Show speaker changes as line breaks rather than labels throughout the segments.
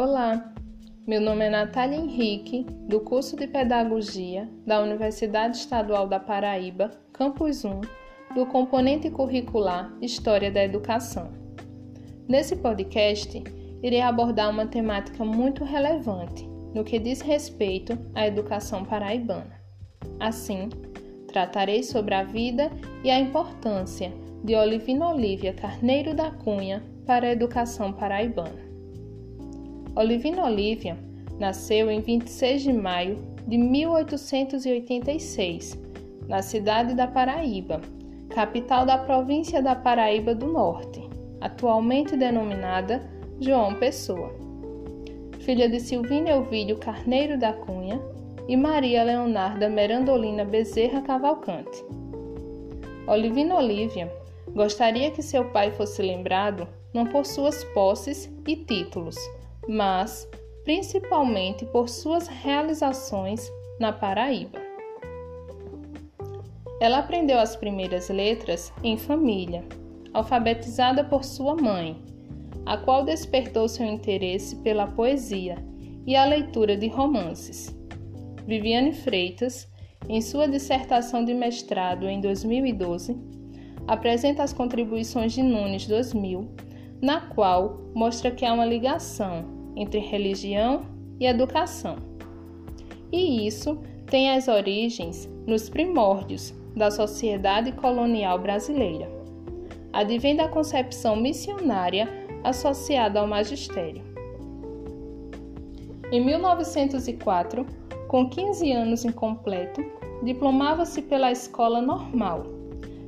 Olá, meu nome é Natália Henrique, do curso de Pedagogia da Universidade Estadual da Paraíba, Campus 1, do componente curricular História da Educação. Nesse podcast, irei abordar uma temática muito relevante no que diz respeito à educação paraibana. Assim, tratarei sobre a vida e a importância de Olivina Olívia Carneiro da Cunha para a educação paraibana. Olivina Olívia nasceu em 26 de maio de 1886, na cidade da Paraíba, capital da província da Paraíba do Norte, atualmente denominada João Pessoa. Filha de Silvina Elvídio Carneiro da Cunha e Maria Leonarda Merandolina Bezerra Cavalcante. Olivina Olívia gostaria que seu pai fosse lembrado não por suas posses e títulos, mas principalmente por suas realizações na Paraíba. Ela aprendeu as primeiras letras em família, alfabetizada por sua mãe, a qual despertou seu interesse pela poesia e a leitura de romances. Viviane Freitas, em sua dissertação de mestrado em 2012, apresenta as contribuições de Nunes 2000, na qual mostra que há uma ligação entre religião e educação. E isso tem as origens nos primórdios da sociedade colonial brasileira. Advém da concepção missionária associada ao magistério. Em 1904, com 15 anos incompleto, diplomava-se pela Escola Normal.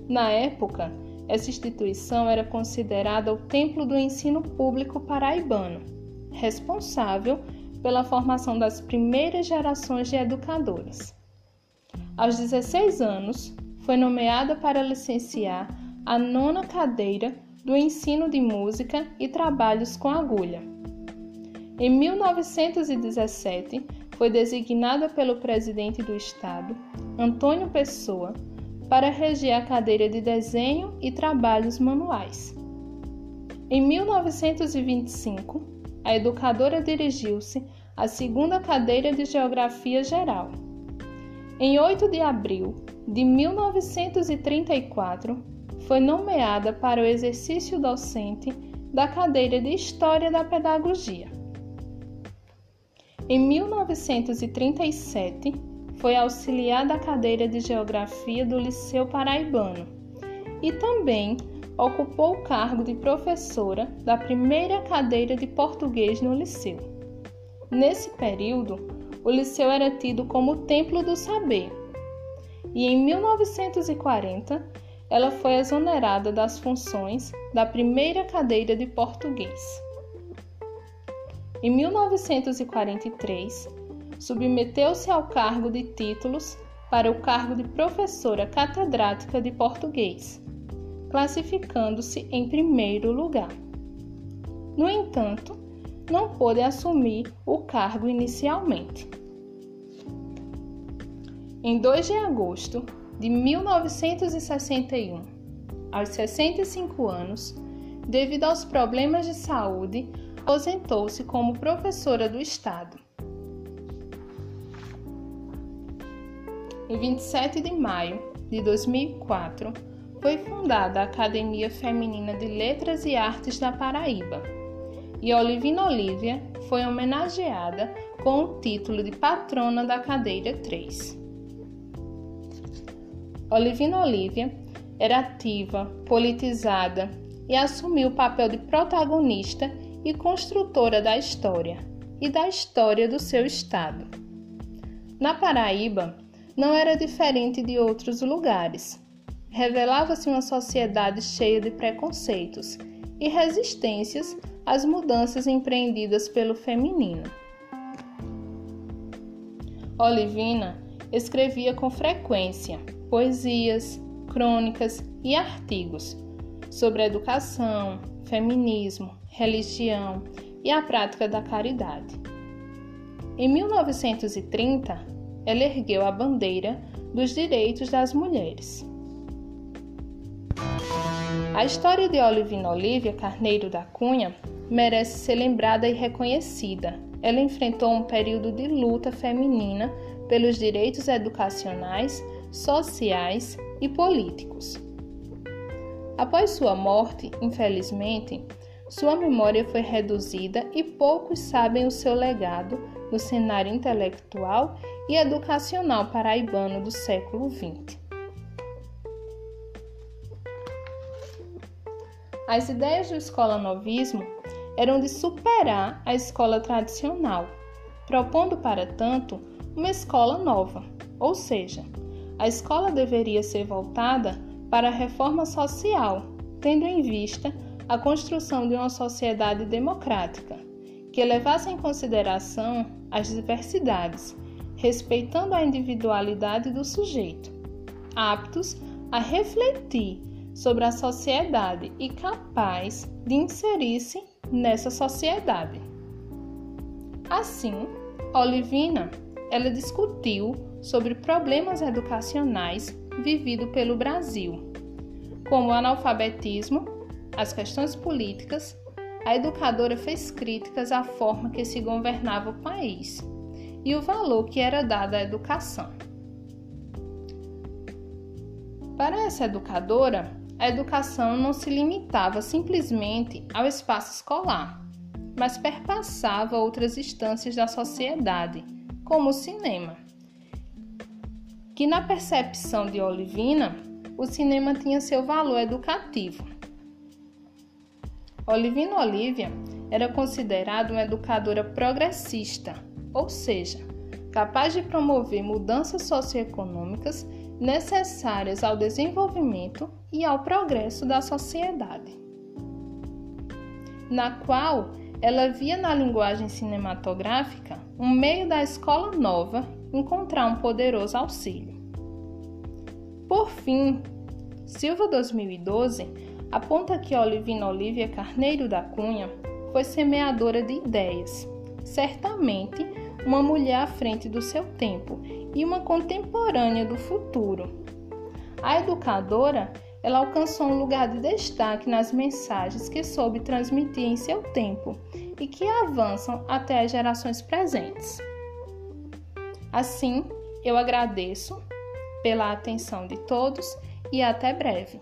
Na época, essa instituição era considerada o templo do ensino público paraibano responsável pela formação das primeiras gerações de educadores. Aos 16 anos, foi nomeada para licenciar a nona cadeira do ensino de música e trabalhos com agulha. Em 1917, foi designada pelo presidente do Estado, Antônio Pessoa, para reger a cadeira de desenho e trabalhos manuais. Em 1925, a educadora dirigiu-se à segunda cadeira de Geografia Geral. Em 8 de abril de 1934, foi nomeada para o exercício docente da cadeira de História da Pedagogia. Em 1937, foi auxiliar da cadeira de Geografia do Liceu Paraibano e também ocupou o cargo de professora da primeira cadeira de português no liceu. Nesse período, o liceu era tido como o templo do saber. E em 1940, ela foi exonerada das funções da primeira cadeira de português. Em 1943, submeteu-se ao cargo de títulos para o cargo de professora catedrática de português classificando-se em primeiro lugar. No entanto, não pôde assumir o cargo inicialmente. Em 2 de agosto de 1961, aos 65 anos, devido aos problemas de saúde, aposentou-se como professora do Estado. Em 27 de maio de 2004, foi fundada a Academia Feminina de Letras e Artes da Paraíba, e Olivina Olívia foi homenageada com o título de patrona da cadeira 3. Olivina Olívia era ativa, politizada e assumiu o papel de protagonista e construtora da história e da história do seu estado. Na Paraíba, não era diferente de outros lugares revelava-se uma sociedade cheia de preconceitos e resistências às mudanças empreendidas pelo feminino. Olivina escrevia com frequência poesias, crônicas e artigos sobre educação, feminismo, religião e a prática da caridade. Em 1930, ela ergueu a bandeira dos direitos das mulheres. A história de Olivina Olívia Carneiro da Cunha merece ser lembrada e reconhecida. Ela enfrentou um período de luta feminina pelos direitos educacionais, sociais e políticos. Após sua morte, infelizmente, sua memória foi reduzida e poucos sabem o seu legado no cenário intelectual e educacional paraibano do século XX. As ideias do escola novismo eram de superar a escola tradicional, propondo, para tanto, uma escola nova, ou seja, a escola deveria ser voltada para a reforma social, tendo em vista a construção de uma sociedade democrática, que levasse em consideração as diversidades, respeitando a individualidade do sujeito, aptos a refletir sobre a sociedade e capaz de inserir-se nessa sociedade. Assim, Olivina, ela discutiu sobre problemas educacionais vividos pelo Brasil, como o analfabetismo, as questões políticas, a educadora fez críticas à forma que se governava o país e o valor que era dado à educação. Para essa educadora, a educação não se limitava simplesmente ao espaço escolar, mas perpassava outras instâncias da sociedade, como o cinema. Que na percepção de Olivina, o cinema tinha seu valor educativo. Olivina Olivia era considerada uma educadora progressista, ou seja, capaz de promover mudanças socioeconômicas necessárias ao desenvolvimento e ao progresso da sociedade, na qual ela via na linguagem cinematográfica um meio da escola nova encontrar um poderoso auxílio. Por fim, Silva 2012 aponta que Olivina Olívia Carneiro da Cunha foi semeadora de ideias, certamente uma mulher à frente do seu tempo e uma contemporânea do futuro. A educadora, ela alcançou um lugar de destaque nas mensagens que soube transmitir em seu tempo e que avançam até as gerações presentes. Assim, eu agradeço pela atenção de todos e até breve.